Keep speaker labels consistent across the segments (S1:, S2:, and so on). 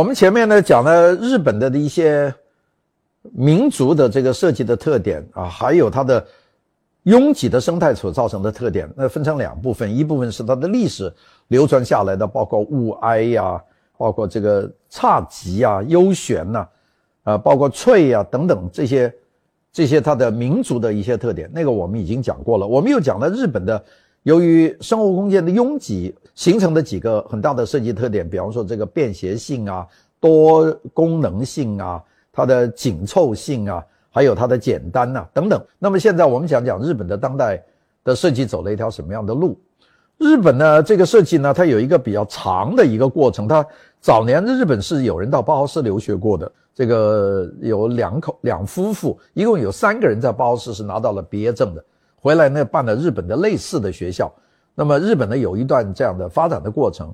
S1: 我们前面呢讲了日本的一些民族的这个设计的特点啊，还有它的拥挤的生态所造成的特点，那分成两部分，一部分是它的历史流传下来的，包括物哀呀，包括这个侘寂呀、幽玄呐，啊，包括翠呀等等这些这些它的民族的一些特点，那个我们已经讲过了。我们又讲了日本的由于生活空间的拥挤形成的几个很大的设计特点，比方说这个便携性啊、多功能性啊。它的紧凑性啊，还有它的简单呐等等。那么现在我们讲讲日本的当代的设计走了一条什么样的路？日本呢，这个设计呢，它有一个比较长的一个过程。它早年的日本是有人到包豪斯留学过的，这个有两口两夫妇，一共有三个人在包豪斯是拿到了毕业证的，回来呢办了日本的类似的学校。那么日本呢有一段这样的发展的过程。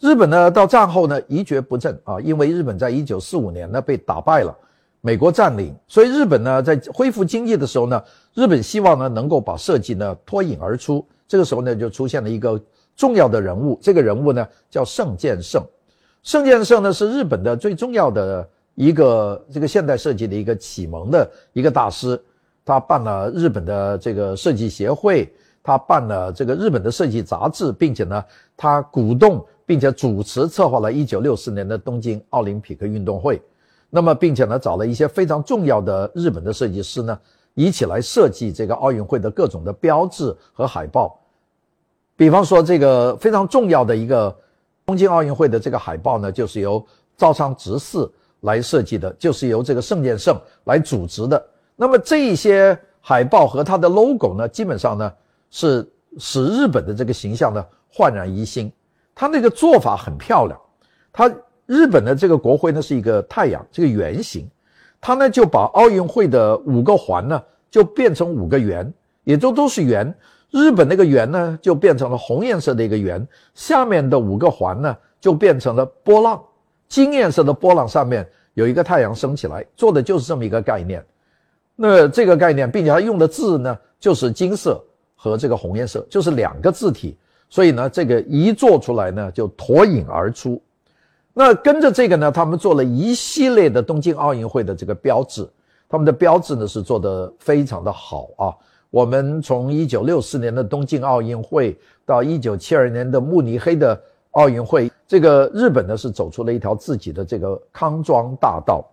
S1: 日本呢，到战后呢一蹶不振啊，因为日本在一九四五年呢被打败了，美国占领，所以日本呢在恢复经济的时候呢，日本希望呢能够把设计呢脱颖而出。这个时候呢就出现了一个重要的人物，这个人物呢叫盛建胜。盛建胜呢是日本的最重要的一个这个现代设计的一个启蒙的一个大师，他办了日本的这个设计协会，他办了这个日本的设计杂志，并且呢他鼓动。并且主持策划了1964年的东京奥林匹克运动会，那么并且呢找了一些非常重要的日本的设计师呢一起来设计这个奥运会的各种的标志和海报。比方说这个非常重要的一个东京奥运会的这个海报呢，就是由招仓直四来设计的，就是由这个盛建胜来组织的。那么这一些海报和它的 logo 呢，基本上呢是使日本的这个形象呢焕然一新。他那个做法很漂亮，他日本的这个国徽呢是一个太阳，这个圆形，他呢就把奥运会的五个环呢就变成五个圆，也就都是圆。日本那个圆呢就变成了红颜色的一个圆，下面的五个环呢就变成了波浪，金颜色的波浪上面有一个太阳升起来，做的就是这么一个概念。那这个概念，并且它用的字呢就是金色和这个红颜色，就是两个字体。所以呢，这个一做出来呢，就脱颖而出。那跟着这个呢，他们做了一系列的东京奥运会的这个标志，他们的标志呢是做的非常的好啊。我们从一九六四年的东京奥运会到一九七二年的慕尼黑的奥运会，这个日本呢是走出了一条自己的这个康庄大道。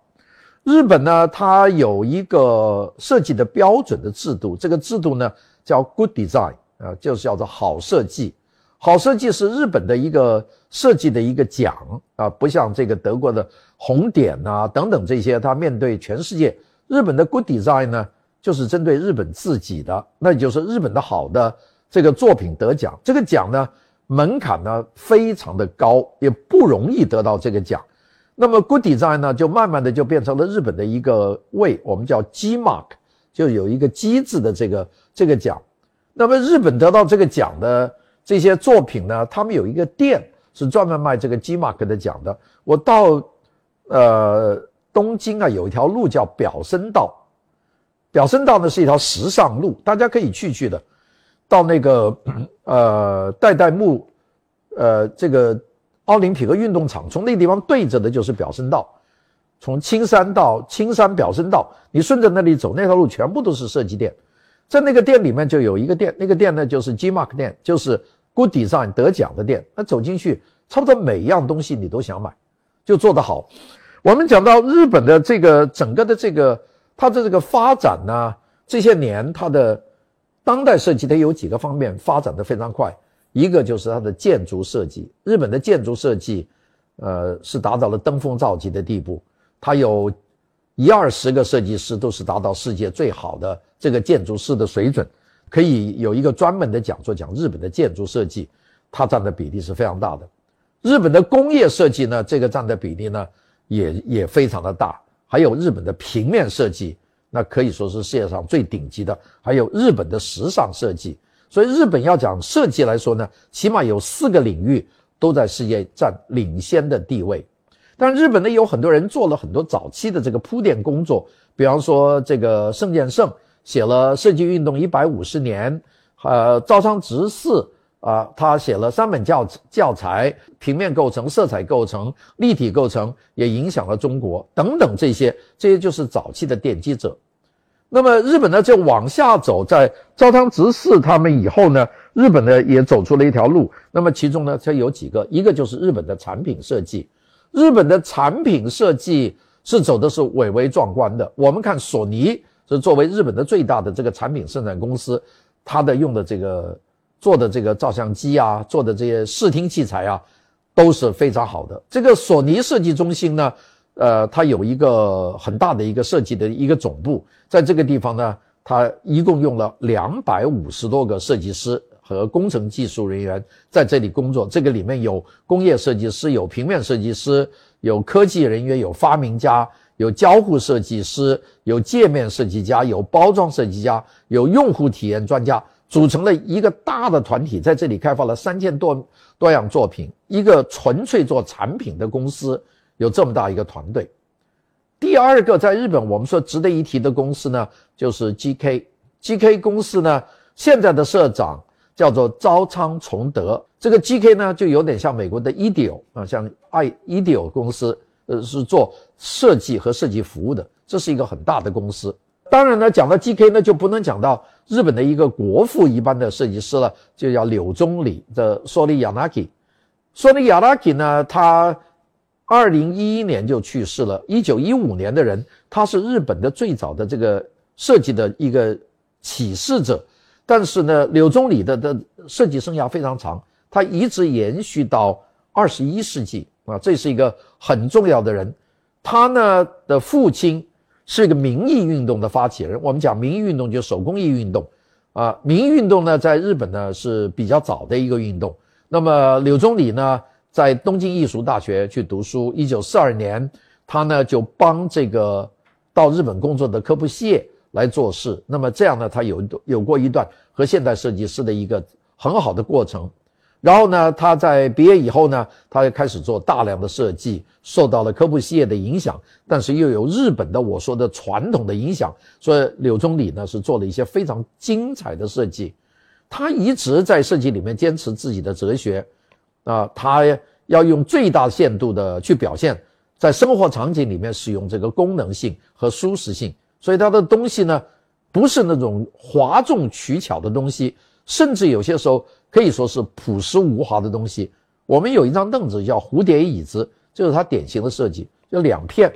S1: 日本呢，它有一个设计的标准的制度，这个制度呢叫 Good Design 啊，就是叫做好设计。好设计是日本的一个设计的一个奖啊，不像这个德国的红点呐等等这些，它面对全世界。日本的 Good Design 呢，就是针对日本自己的，那就是日本的好的这个作品得奖。这个奖呢，门槛呢非常的高，也不容易得到这个奖。那么 Good Design 呢，就慢慢的就变成了日本的一个位，我们叫 G Mark，就有一个机制的这个这个奖。那么日本得到这个奖的。这些作品呢，他们有一个店是专门卖这个 G Mark 的奖的。我到呃东京啊，有一条路叫表参道，表参道呢是一条时尚路，大家可以去去的。到那个呃代代木呃这个奥林匹克运动场，从那地方对着的就是表参道。从青山到青山表参道，你顺着那里走，那条路全部都是设计店。在那个店里面就有一个店，那个店呢就是 G Mark 店，就是 Good Design 得奖的店。那走进去，差不多每一样东西你都想买，就做得好。我们讲到日本的这个整个的这个它的这个发展呢，这些年它的当代设计它有几个方面发展的非常快，一个就是它的建筑设计，日本的建筑设计，呃，是达到了登峰造极的地步，它有。一二十个设计师都是达到世界最好的这个建筑师的水准，可以有一个专门的讲座讲日本的建筑设计，它占的比例是非常大的。日本的工业设计呢，这个占的比例呢也也非常的大。还有日本的平面设计，那可以说是世界上最顶级的。还有日本的时尚设计，所以日本要讲设计来说呢，起码有四个领域都在世界占领先的地位。但日本呢，有很多人做了很多早期的这个铺垫工作，比方说这个盛建胜写了《设计运动一百五十年》，呃，招商直四啊，他写了三本教教材，平面构成、色彩构成、立体构成，也影响了中国等等这些，这些就是早期的奠基者。那么日本呢就往下走，在朝汤直视他们以后呢，日本呢也走出了一条路。那么其中呢，它有几个，一个就是日本的产品设计，日本的产品设计是走的是蔚为壮观的。我们看索尼是作为日本的最大的这个产品生产公司，它的用的这个做的这个照相机啊，做的这些视听器材啊，都是非常好的。这个索尼设计中心呢。呃，它有一个很大的一个设计的一个总部，在这个地方呢，它一共用了两百五十多个设计师和工程技术人员在这里工作。这个里面有工业设计师，有平面设计师，有科技人员，有发明家，有交互设计师，有界面设计家，有包装设计家，有用户体验专家，组成了一个大的团体，在这里开发了三千多多样作品，一个纯粹做产品的公司。有这么大一个团队，第二个在日本我们说值得一提的公司呢，就是 GK，GK 公司呢现在的社长叫做朝仓崇德，这个 GK 呢就有点像美国的 IDEO 啊，像 i IDEO 公司，呃是做设计和设计服务的，这是一个很大的公司。当然呢，讲到 GK 呢就不能讲到日本的一个国父一般的设计师了，就叫柳宗理的 Sori Yanagi。Sori Yanagi 呢，他。二零一一年就去世了。一九一五年的人，他是日本的最早的这个设计的一个启示者。但是呢，柳宗理的的设计生涯非常长，他一直延续到二十一世纪啊，这是一个很重要的人。他呢的父亲是一个民意运动的发起人。我们讲民意运动就是手工艺运动啊，民意运动呢在日本呢是比较早的一个运动。那么柳宗理呢？在东京艺术大学去读书。一九四二年，他呢就帮这个到日本工作的科布西耶来做事。那么这样呢，他有有过一段和现代设计师的一个很好的过程。然后呢，他在毕业以后呢，他又开始做大量的设计，受到了科布西耶的影响，但是又有日本的我说的传统的影响。所以柳宗理呢是做了一些非常精彩的设计。他一直在设计里面坚持自己的哲学。啊，他要用最大限度的去表现，在生活场景里面使用这个功能性和舒适性，所以他的东西呢，不是那种哗众取巧的东西，甚至有些时候可以说是朴实无华的东西。我们有一张凳子叫蝴蝶椅子，就是它典型的设计，就两片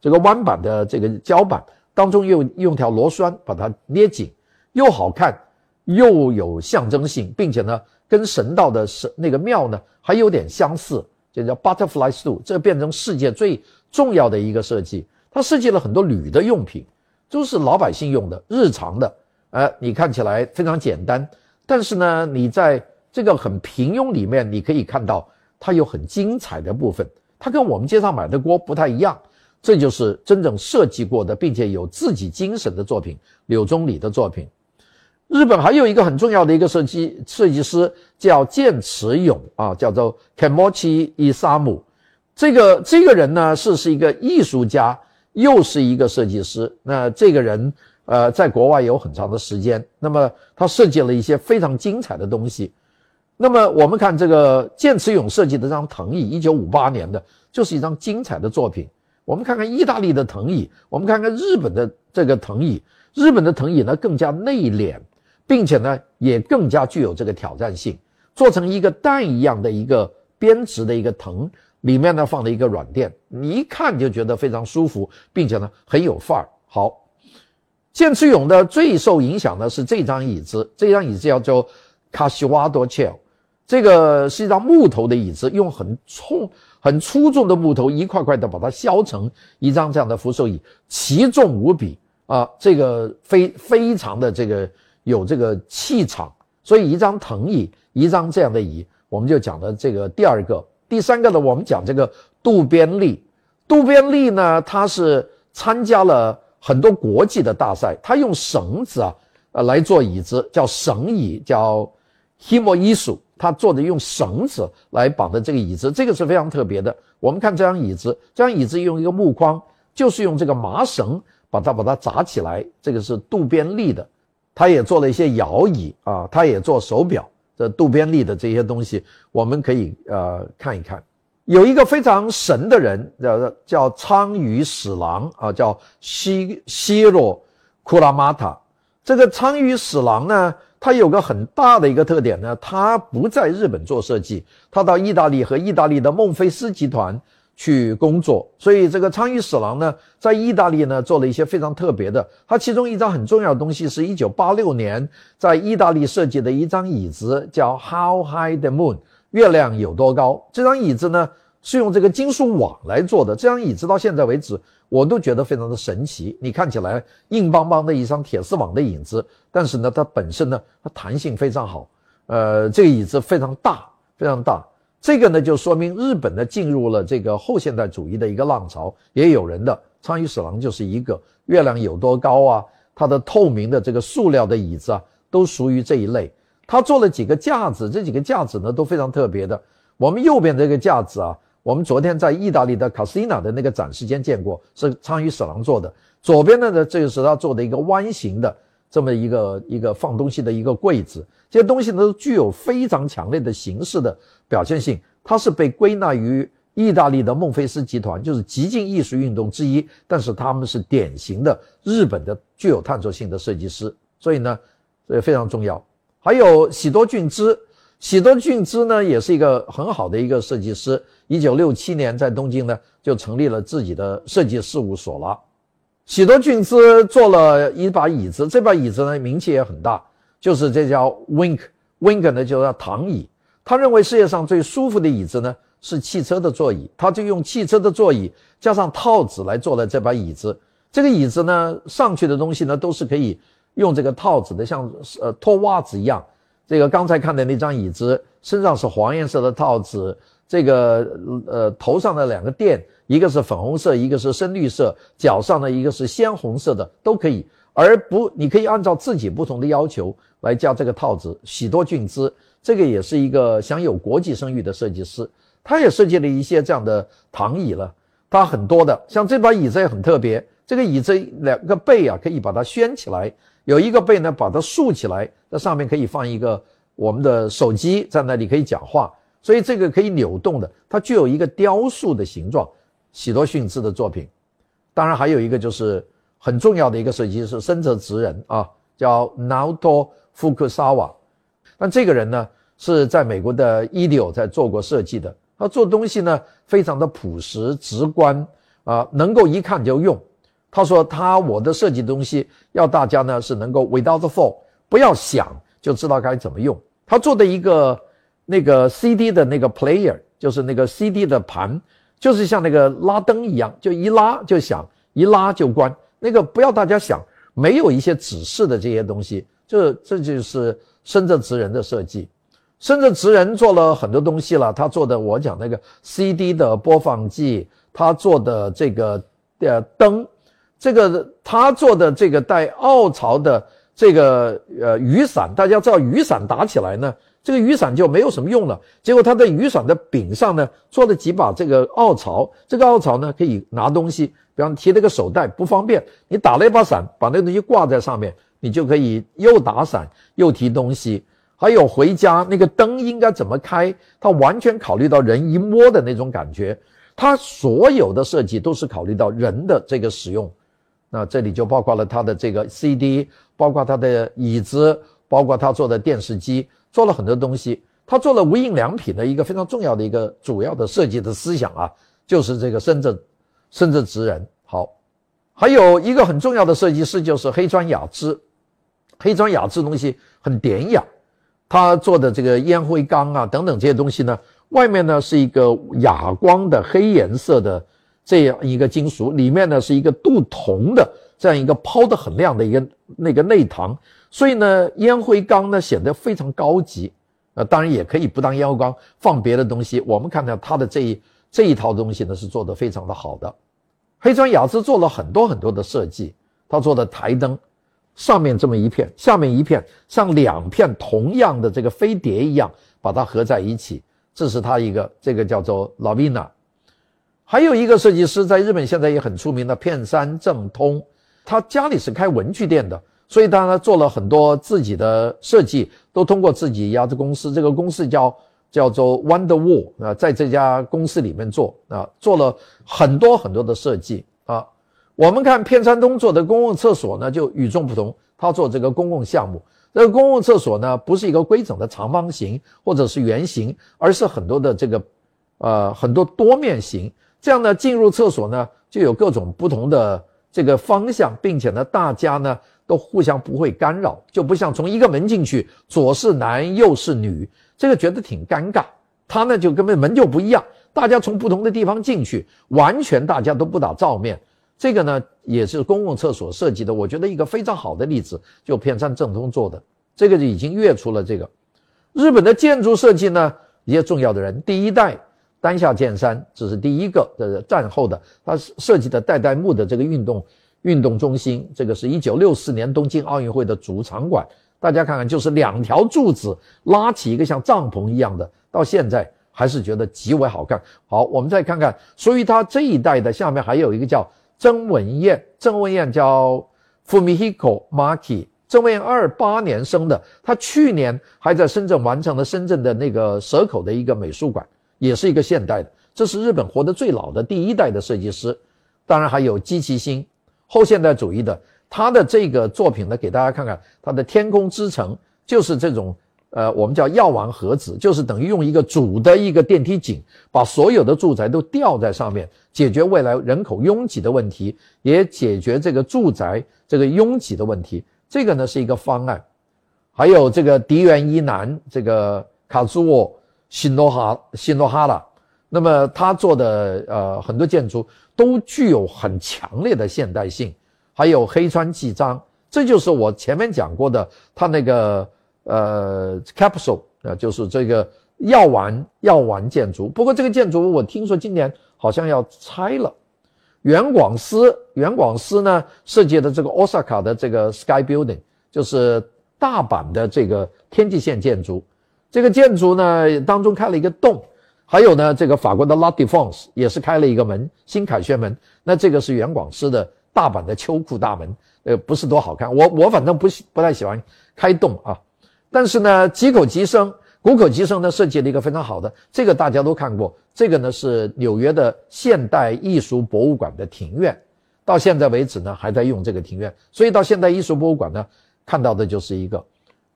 S1: 这个弯板的这个胶板当中又用条螺栓把它捏紧，又好看又有象征性，并且呢。跟神道的神那个庙呢还有点相似，就叫 Butterfly Stool，这变成世界最重要的一个设计。它设计了很多铝的用品，都是老百姓用的、日常的。呃，你看起来非常简单，但是呢，你在这个很平庸里面，你可以看到它有很精彩的部分。它跟我们街上买的锅不太一样，这就是真正设计过的，并且有自己精神的作品——柳宗理的作品。日本还有一个很重要的一个设计设计师叫剑持勇啊，叫做 Kamochi Isamu。这个这个人呢是是一个艺术家，又是一个设计师。那这个人呃在国外有很长的时间，那么他设计了一些非常精彩的东西。那么我们看这个剑持勇设计的这张藤椅，一九五八年的，就是一张精彩的作品。我们看看意大利的藤椅，我们看看日本的这个藤椅，日本的藤椅呢更加内敛。并且呢，也更加具有这个挑战性，做成一个蛋一样的一个编织的一个藤，里面呢放了一个软垫，你一看就觉得非常舒服，并且呢很有范儿。好，剑齿勇的最受影响的是这张椅子，这张椅子叫做卡西瓦多切尔，这个是一张木头的椅子，用很重很粗重的木头一块块的把它削成一张这样的扶手椅，奇重无比啊，这个非非常的这个。有这个气场，所以一张藤椅，一张这样的椅，我们就讲的这个第二个、第三个呢，我们讲这个渡边利。渡边利呢，他是参加了很多国际的大赛，他用绳子啊，呃来做椅子，叫绳椅，叫 himo 艺术。他做的用绳子来绑的这个椅子，这个是非常特别的。我们看这张椅子，这张椅子用一个木框，就是用这个麻绳把它把它扎起来，这个是渡边利的。他也做了一些摇椅啊，他也做手表，这渡边利的这些东西，我们可以呃看一看。有一个非常神的人，叫叫仓羽史郎啊，叫西西洛库拉马塔。这个仓羽史郎呢，他有个很大的一个特点呢，他不在日本做设计，他到意大利和意大利的孟菲斯集团去工作。所以这个仓羽史郎呢，在意大利呢做了一些非常特别的。他其中一张很重要的东西，是一九八六年在意大利设计的一张椅子，叫 How High the Moon。月亮有多高？这张椅子呢是用这个金属网来做的。这张椅子到现在为止，我都觉得非常的神奇。你看起来硬邦邦的一张铁丝网的椅子，但是呢，它本身呢，它弹性非常好。呃，这个椅子非常大，非常大。这个呢，就说明日本呢进入了这个后现代主义的一个浪潮。也有人的苍羽史郎就是一个月亮有多高啊？它的透明的这个塑料的椅子啊，都属于这一类。他做了几个架子，这几个架子呢都非常特别的。我们右边这个架子啊，我们昨天在意大利的卡斯蒂娜的那个展示间见过，是苍羽史郎做的。左边的呢，这个是他做的一个弯形的这么一个一个放东西的一个柜子。这些东西呢都具有非常强烈的形式的表现性。它是被归纳于意大利的孟菲斯集团，就是极尽艺术运动之一。但是他们是典型的日本的具有探索性的设计师，所以呢，这非常重要。还有喜多俊之，喜多俊之呢，也是一个很好的一个设计师。一九六七年在东京呢，就成立了自己的设计事务所了。喜多俊之做了一把椅子，这把椅子呢名气也很大，就是这叫 Wink，Wink 呢就叫躺椅。他认为世界上最舒服的椅子呢是汽车的座椅，他就用汽车的座椅加上套子来做了这把椅子。这个椅子呢上去的东西呢都是可以。用这个套子的，像呃脱袜子一样。这个刚才看的那张椅子，身上是黄颜色的套子，这个呃头上的两个垫，一个是粉红色，一个是深绿色，脚上的一个是鲜红色的，都可以。而不，你可以按照自己不同的要求来加这个套子。喜多俊之，这个也是一个享有国际声誉的设计师，他也设计了一些这样的躺椅了。他很多的，像这把椅子也很特别，这个椅子两个背啊可以把它掀起来。有一个背呢，把它竖起来，在上面可以放一个我们的手机，在那里可以讲话，所以这个可以扭动的，它具有一个雕塑的形状。喜多逊之的作品，当然还有一个就是很重要的一个设计师，深泽直人啊，叫 Naoto Fukusawa。但这个人呢，是在美国的 IDEO 在做过设计的，他做东西呢非常的朴实直观啊，能够一看就用。他说：“他我的设计东西要大家呢是能够 without the for 不要想就知道该怎么用。他做的一个那个 CD 的那个 player，就是那个 CD 的盘，就是像那个拉灯一样，就一拉就响，一拉就关。那个不要大家想，没有一些指示的这些东西，这这就是深圳直人的设计。深圳直人做了很多东西了，他做的我讲那个 CD 的播放器，他做的这个的灯。”这个他做的这个带凹槽的这个呃雨伞，大家知道雨伞打起来呢，这个雨伞就没有什么用了。结果他在雨伞的柄上呢做了几把这个凹槽，这个凹槽呢可以拿东西，比方提那个手袋不方便，你打了一把伞，把那东西挂在上面，你就可以又打伞又提东西。还有回家那个灯应该怎么开，他完全考虑到人一摸的那种感觉，他所有的设计都是考虑到人的这个使用。那这里就包括了他的这个 CD，包括他的椅子，包括他做的电视机，做了很多东西。他做了无印良品的一个非常重要的一个主要的设计的思想啊，就是这个深圳深圳直人。好，还有一个很重要的设计师就是黑川雅之，黑川雅之东西很典雅，他做的这个烟灰缸啊等等这些东西呢，外面呢是一个哑光的黑颜色的。这样一个金属里面呢是一个镀铜的这样一个抛的很亮的一个那个内堂，所以呢烟灰缸呢显得非常高级，呃当然也可以不当烟灰缸放别的东西。我们看到它的这一这一套东西呢是做的非常的好的。黑川雅之做了很多很多的设计，他做的台灯上面这么一片，下面一片像两片同样的这个飞碟一样把它合在一起，这是他一个这个叫做 Lavina。还有一个设计师在日本现在也很出名的片山正通，他家里是开文具店的，所以他呢做了很多自己的设计，都通过自己一家子公司，这个公司叫叫做 Wonder Wall 啊，在这家公司里面做啊，做了很多很多的设计啊。我们看片山东做的公共厕所呢，就与众不同，他做这个公共项目，这个公共厕所呢不是一个规整的长方形或者是圆形，而是很多的这个呃很多多面形，这样呢进入厕所呢就有各种不同的。这个方向，并且呢，大家呢都互相不会干扰，就不像从一个门进去，左是男，右是女，这个觉得挺尴尬。他呢就根本门就不一样，大家从不同的地方进去，完全大家都不打照面。这个呢也是公共厕所设计的，我觉得一个非常好的例子，就片山正通做的，这个就已经跃出了这个日本的建筑设计呢一些重要的人，第一代。丹下健三，这是第一个的战后的，他设计的代代木的这个运动运动中心，这个是一九六四年东京奥运会的主场馆。大家看看，就是两条柱子拉起一个像帐篷一样的，到现在还是觉得极为好看。好，我们再看看，所以他这一代的下面还有一个叫曾文燕，曾文燕叫 Fumihiko Maki，曾文燕二八年生的，他去年还在深圳完成了深圳的那个蛇口的一个美术馆。也是一个现代的，这是日本活得最老的第一代的设计师，当然还有基其星，后现代主义的，他的这个作品呢，给大家看看，他的天空之城就是这种，呃，我们叫药丸盒子，就是等于用一个主的一个电梯井，把所有的住宅都吊在上面，解决未来人口拥挤的问题，也解决这个住宅这个拥挤的问题，这个呢是一个方案，还有这个迪原一男，这个卡祖沃。新罗哈新罗哈拉，那么他做的呃很多建筑都具有很强烈的现代性，还有黑川纪章，这就是我前面讲过的他那个呃 capsule 啊，就是这个药丸药丸建筑。不过这个建筑我听说今年好像要拆了。原广司原广司呢设计的这个 Osaka 的这个 Sky Building，就是大阪的这个天际线建筑。这个建筑呢，当中开了一个洞，还有呢，这个法国的 La Défense 也是开了一个门，新凯旋门。那这个是原广司的大阪的秋裤大门，呃，不是多好看。我我反正不不太喜欢开洞啊。但是呢，吉口吉生，谷口吉生呢设计了一个非常好的，这个大家都看过。这个呢是纽约的现代艺术博物馆的庭院，到现在为止呢还在用这个庭院。所以到现代艺术博物馆呢看到的就是一个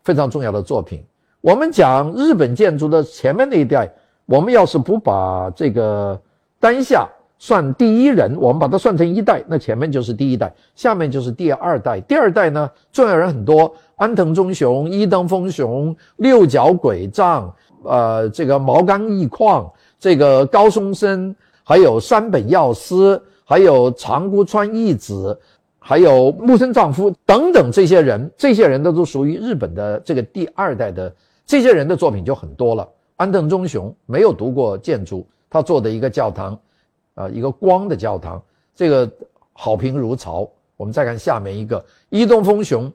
S1: 非常重要的作品。我们讲日本建筑的前面那一代，我们要是不把这个丹下算第一人，我们把它算成一代，那前面就是第一代，下面就是第二代。第二代呢，重要人很多，安藤忠雄、伊藤丰雄、六角鬼丈，呃，这个毛刚义矿，这个高松生，还有山本耀司，还有长谷川义子。还有木村丈夫等等这些人，这些人都都属于日本的这个第二代的。这些人的作品就很多了。安藤忠雄没有读过建筑，他做的一个教堂，啊，一个光的教堂，这个好评如潮。我们再看下面一个伊东丰雄，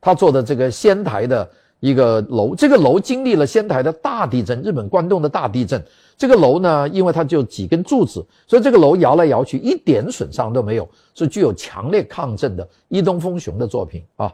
S1: 他做的这个仙台的一个楼，这个楼经历了仙台的大地震，日本关东的大地震。这个楼呢，因为它就几根柱子，所以这个楼摇来摇去一点损伤都没有，是具有强烈抗震的伊东丰雄的作品啊。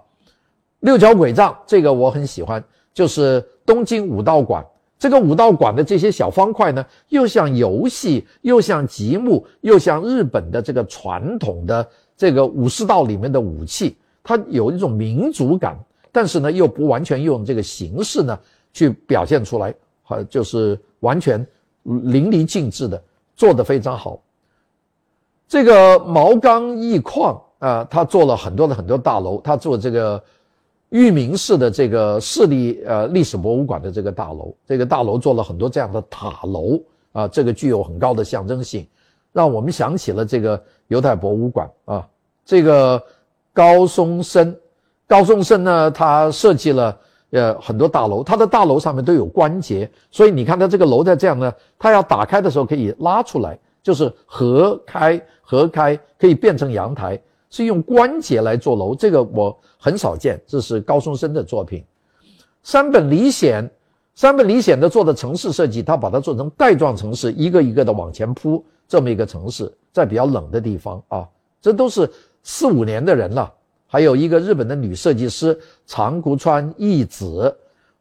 S1: 六角鬼杖这个我很喜欢。就是东京武道馆，这个武道馆的这些小方块呢，又像游戏，又像积木，又像日本的这个传统的这个武士道里面的武器，它有一种民族感，但是呢，又不完全用这个形式呢去表现出来，好，就是完全淋漓尽致的做得非常好。这个毛刚义矿啊，他做了很多的很多大楼，他做这个。裕民市的这个市立呃历史博物馆的这个大楼，这个大楼做了很多这样的塔楼啊，这个具有很高的象征性，让我们想起了这个犹太博物馆啊。这个高松生，高松生呢，他设计了呃很多大楼，他的大楼上面都有关节，所以你看他这个楼在这样呢，他要打开的时候可以拉出来，就是合开合开可以变成阳台。是用关节来做楼，这个我很少见。这是高松生的作品。山本理显，山本理显的做的城市设计，他把它做成带状城市，一个一个的往前铺，这么一个城市，在比较冷的地方啊，这都是四五年的人了还有一个日本的女设计师长谷川义子，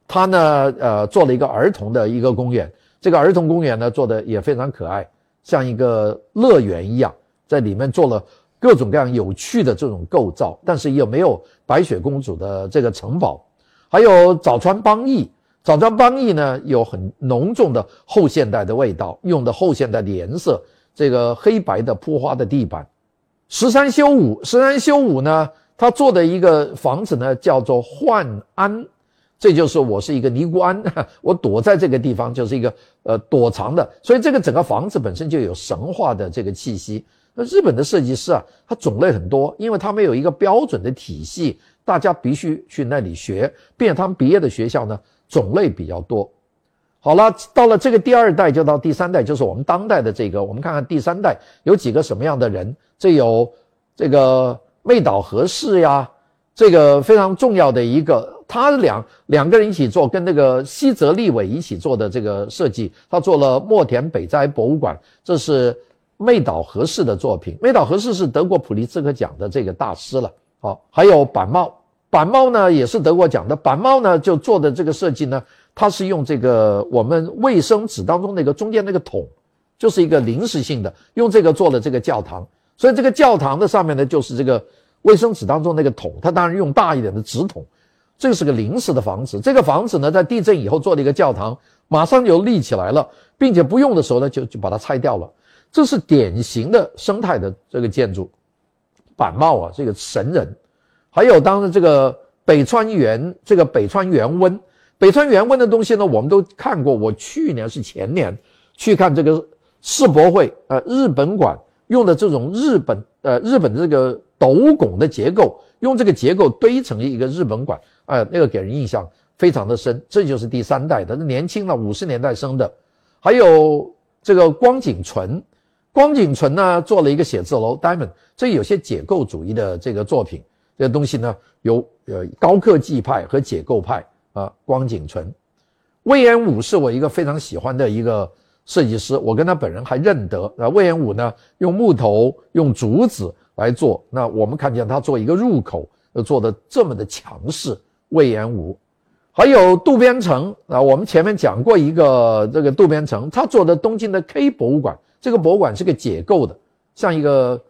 S1: 她呢，呃，做了一个儿童的一个公园。这个儿童公园呢，做的也非常可爱，像一个乐园一样，在里面做了各种各样有趣的这种构造，但是又没有白雪公主的这个城堡。还有早川邦义，早川邦义呢，有很浓重的后现代的味道，用的后现代的颜色，这个黑白的铺花的地板。石山修武，石山修武呢，他做的一个房子呢，叫做幻安，这就是我是一个尼姑庵，我躲在这个地方就是一个呃躲藏的，所以这个整个房子本身就有神话的这个气息。那日本的设计师啊，他种类很多，因为他们有一个标准的体系，大家必须去那里学，并且他们毕业的学校呢种类比较多。好了，到了这个第二代，就到第三代，就是我们当代的这个。我们看看第三代有几个什么样的人？这有这个妹岛和世呀，这个非常重要的一个，他两两个人一起做，跟那个西泽立伟一起做的这个设计，他做了墨田北斋博物馆，这是妹岛和世的作品。妹岛和世是得过普利兹克奖的这个大师了。好，还有板茂，板茂呢也是德国奖的。板茂呢就做的这个设计呢。它是用这个我们卫生纸当中那个中间那个桶，就是一个临时性的，用这个做了这个教堂。所以这个教堂的上面呢，就是这个卫生纸当中那个桶。它当然用大一点的纸桶。这是个临时的房子。这个房子呢，在地震以后做了一个教堂，马上就立起来了，并且不用的时候呢，就就把它拆掉了。这是典型的生态的这个建筑。板茂啊，这个神人。还有当时这个北川园，这个北川园温。北川原温的东西呢，我们都看过。我去年是前年去看这个世博会，呃，日本馆用的这种日本呃日本的这个斗拱的结构，用这个结构堆成一个日本馆，呃，那个给人印象非常的深。这就是第三代的，年轻了，五十年代生的。还有这个光景纯，光景纯呢做了一个写字楼，Diamond，这有些解构主义的这个作品，这东西呢有呃高科技派和解构派。啊，光景纯，魏延武是我一个非常喜欢的一个设计师，我跟他本人还认得。啊，魏延武呢，用木头、用竹子来做。那我们看见他做一个入口，做的这么的强势。魏延武，还有渡边成啊，我们前面讲过一个这个渡边成，他做的东京的 K 博物馆，这个博物馆是个解构的，像一个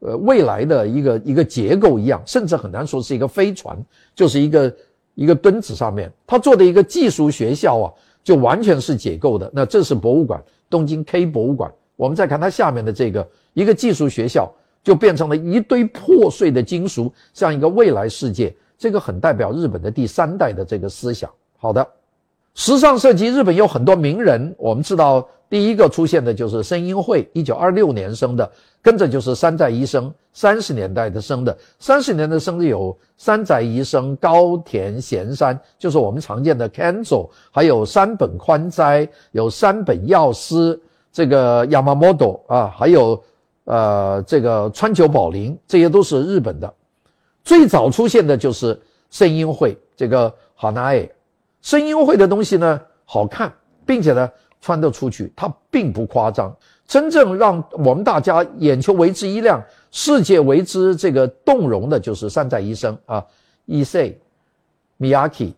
S1: 呃未来的一个一个结构一样，甚至很难说是一个飞船，就是一个。一个墩子上面，他做的一个技术学校啊，就完全是解构的。那这是博物馆，东京 K 博物馆。我们再看它下面的这个一个技术学校，就变成了一堆破碎的金属，像一个未来世界。这个很代表日本的第三代的这个思想。好的，时尚设计，日本有很多名人，我们知道。第一个出现的就是森英会，一九二六年生的，跟着就是山寨医生，三十年代的生的，三十年的生的有山宅医生、高田贤山，就是我们常见的 Kenzo，还有山本宽哉，有山本耀司，这个 Yamamoto 啊，还有呃这个川久保玲，这些都是日本的。最早出现的就是森英会，这个 Hanae，森英会的东西呢好看，并且呢。穿得出去，它并不夸张。真正让我们大家眼球为之一亮、世界为之这个动容的，就是山寨医生啊，E. C. Miyaki，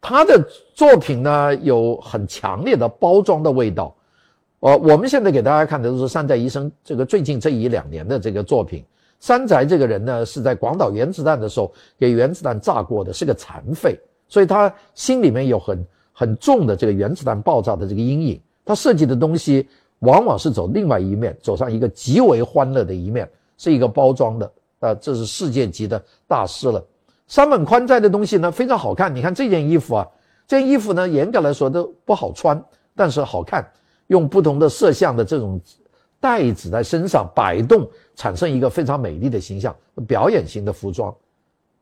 S1: 他的作品呢有很强烈的包装的味道。呃，我们现在给大家看的都是山寨医生这个最近这一两年的这个作品。山宅这个人呢是在广岛原子弹的时候给原子弹炸过的，是个残废，所以他心里面有很。很重的这个原子弹爆炸的这个阴影，他设计的东西往往是走另外一面，走上一个极为欢乐的一面，是一个包装的啊，这是世界级的大师了。山本宽在的东西呢非常好看，你看这件衣服啊，这件衣服呢严格来说都不好穿，但是好看，用不同的色相的这种带子在身上摆动，产生一个非常美丽的形象，表演型的服装。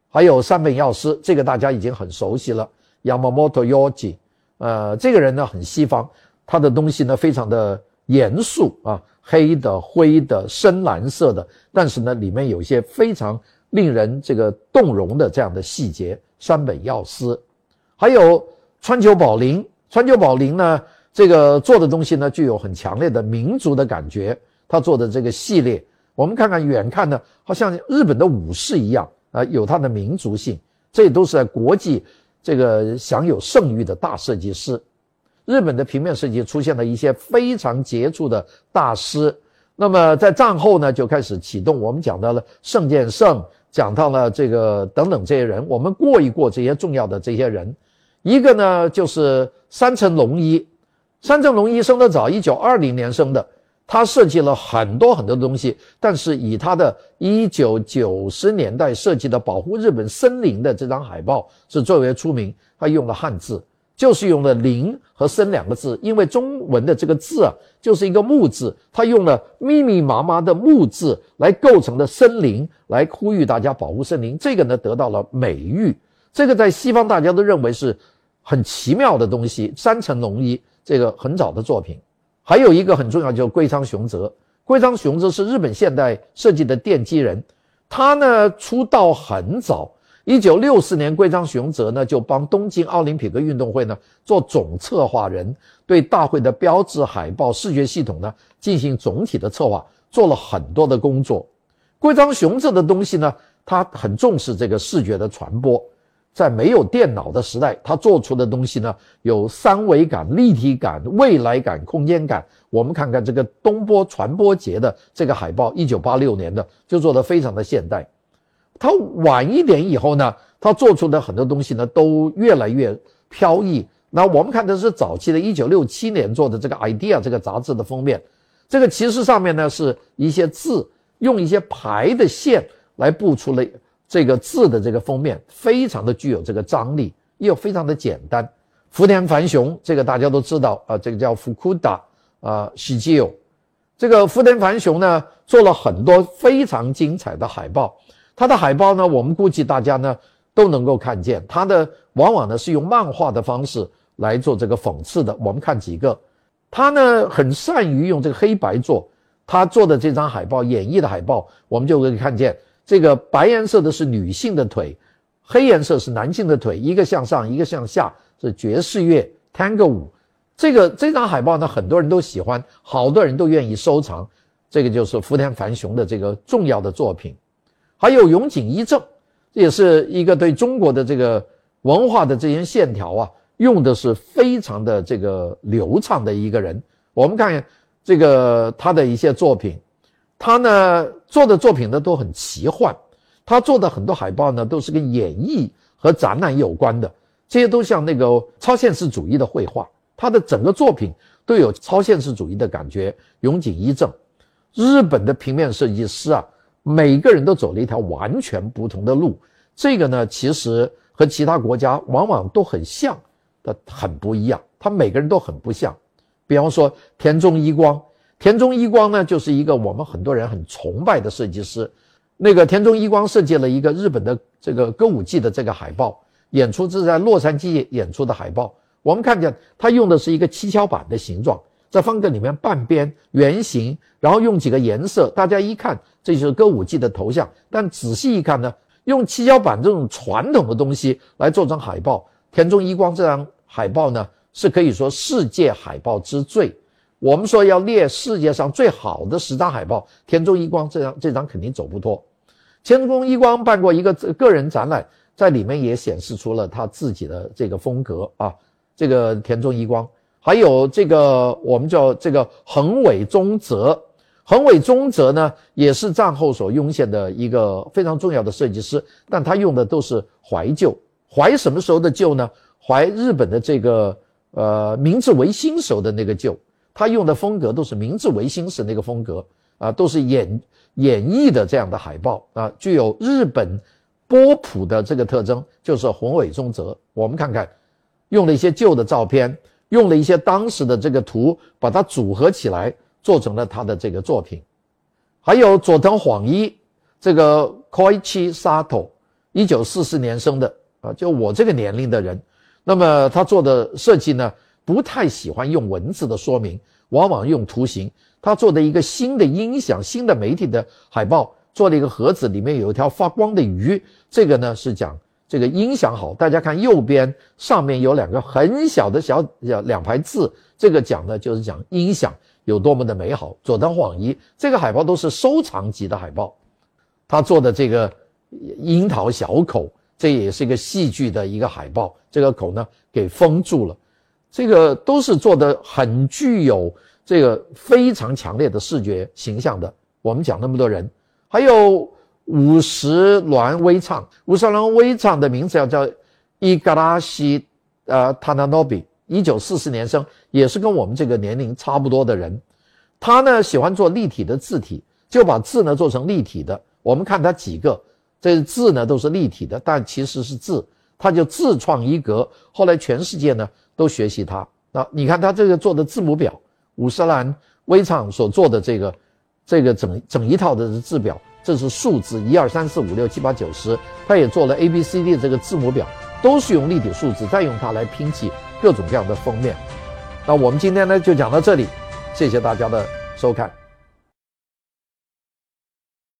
S1: 还有山本耀司，这个大家已经很熟悉了，Yamamoto Yoji。呃，这个人呢很西方，他的东西呢非常的严肃啊，黑的、灰的、深蓝色的，但是呢里面有一些非常令人这个动容的这样的细节。山本耀司，还有川久保玲，川久保玲呢这个做的东西呢具有很强烈的民族的感觉。他做的这个系列，我们看看远看呢，好像日本的武士一样，啊，有它的民族性，这都是在国际这个享有盛誉的大设计师。日本的平面设计出现了一些非常杰出的大师。那么在战后呢，就开始启动我们讲到了圣剑圣，讲到了这个等等这些人，我们过一过这些重要的这些人。一个呢就是三层龙一，三层龙一生的早，一九二零年生的。他设计了很多很多的东西，但是以他的一九九十年代设计的保护日本森林的这张海报是最为出名。他用了汉字，就是用了“林”和“森”两个字，因为中文的这个字啊就是一个木字，他用了密密麻麻的木字来构成的森林，来呼吁大家保护森林。这个呢得到了美誉，这个在西方大家都认为是很奇妙的东西。山城龙一这个很早的作品。还有一个很重要，就是龟仓雄泽。龟仓雄泽是日本现代设计的奠基人，他呢出道很早，一九六四年，龟仓雄泽呢就帮东京奥林匹克运动会呢做总策划人，对大会的标志、海报、视觉系统呢进行总体的策划，做了很多的工作。龟仓雄泽的东西呢，他很重视这个视觉的传播。在没有电脑的时代，他做出的东西呢，有三维感、立体感、未来感、空间感。我们看看这个东波传播节的这个海报，一九八六年的，就做得非常的现代。他晚一点以后呢，他做出的很多东西呢，都越来越飘逸。那我们看的是早期的，一九六七年做的这个《idea》这个杂志的封面，这个其实上面呢是一些字，用一些排的线来布出了。这个字的这个封面非常的具有这个张力，又非常的简单。福田繁雄这个大家都知道啊，这个叫福库达啊喜基友。这个福田繁雄呢做了很多非常精彩的海报，他的海报呢我们估计大家呢都能够看见，他的往往呢是用漫画的方式来做这个讽刺的。我们看几个，他呢很善于用这个黑白做，他做的这张海报演绎的海报，我们就可以看见。这个白颜色的是女性的腿，黑颜色是男性的腿，一个向上，一个向下，是爵士乐 Tango 舞。这个这张海报呢，很多人都喜欢，好多人都愿意收藏。这个就是福田繁雄的这个重要的作品，还有永井一正，这也是一个对中国的这个文化的这些线条啊，用的是非常的这个流畅的一个人。我们看这个他的一些作品。他呢做的作品呢都很奇幻，他做的很多海报呢都是跟演绎和展览有关的，这些都像那个超现实主义的绘画，他的整个作品都有超现实主义的感觉。永井一正，日本的平面设计师啊，每个人都走了一条完全不同的路，这个呢其实和其他国家往往都很像，的很不一样，他每个人都很不像。比方说田中一光。田中一光呢，就是一个我们很多人很崇拜的设计师。那个田中一光设计了一个日本的这个歌舞伎的这个海报，演出是在洛杉矶演出的海报。我们看见他用的是一个七巧板的形状，在方格里面半边圆形，然后用几个颜色，大家一看这就是歌舞伎的头像。但仔细一看呢，用七巧板这种传统的东西来做成海报。田中一光这张海报呢，是可以说世界海报之最。我们说要列世界上最好的十张海报，田中一光这张这张肯定走不脱。田中一光办过一个个人展览，在里面也显示出了他自己的这个风格啊。这个田中一光，还有这个我们叫这个横尾中泽，横尾中泽呢也是战后所涌现的一个非常重要的设计师，但他用的都是怀旧，怀什么时候的旧呢？怀日本的这个呃明治维新时候的那个旧。他用的风格都是明治维新时那个风格啊，都是演演绎的这样的海报啊，具有日本波普的这个特征，就是宏伟中泽。我们看看，用了一些旧的照片，用了一些当时的这个图，把它组合起来，做成了他的这个作品。还有佐藤晃一，这个 Koichi Sato，一九四四年生的啊，就我这个年龄的人，那么他做的设计呢？不太喜欢用文字的说明，往往用图形。他做的一个新的音响、新的媒体的海报，做了一个盒子，里面有一条发光的鱼。这个呢是讲这个音响好。大家看右边上面有两个很小的小小两排字，这个讲的就是讲音响有多么的美好。佐藤晃一这个海报都是收藏级的海报，他做的这个樱桃小口，这也是一个戏剧的一个海报，这个口呢给封住了，这个都是做的很具有这个非常强烈的视觉形象的。我们讲那么多人，还有五十峦微唱，五十峦微唱的名字要叫伊格拉西呃塔纳诺比，一九四四年生，也是跟我们这个年龄差不多的人。他呢喜欢做立体的字体，就把字呢做成立体的。我们看他几个，这字呢都是立体的，但其实是字，他就自创一格。后来全世界呢都学习他。那你看他这个做的字母表，五十岚微厂所做的这个。这个整整一套的字表，这是数字一二三四五六七八九十，他也做了 A B C D 这个字母表，都是用立体数字，再用它来拼起各种各样的封面。那我们今天呢就讲到这里，谢谢大家的收看。